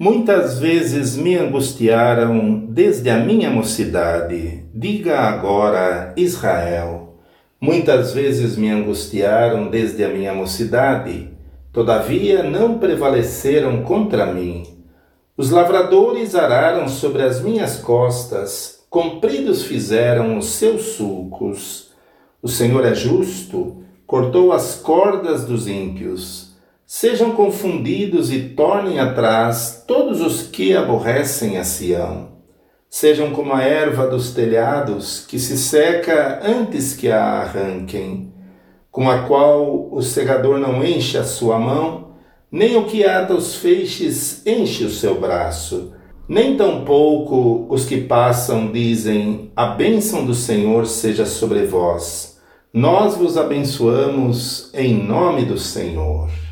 Muitas vezes me angustiaram desde a minha mocidade. Diga agora, Israel. Muitas vezes me angustiaram desde a minha mocidade. Todavia não prevaleceram contra mim. Os lavradores araram sobre as minhas costas, compridos fizeram os seus sulcos. O Senhor é justo, cortou as cordas dos ímpios Sejam confundidos e tornem atrás todos os que aborrecem a Sião. Sejam como a erva dos telhados, que se seca antes que a arranquem, com a qual o segador não enche a sua mão, nem o que ata os feixes enche o seu braço. Nem tampouco os que passam dizem: A bênção do Senhor seja sobre vós. Nós vos abençoamos em nome do Senhor.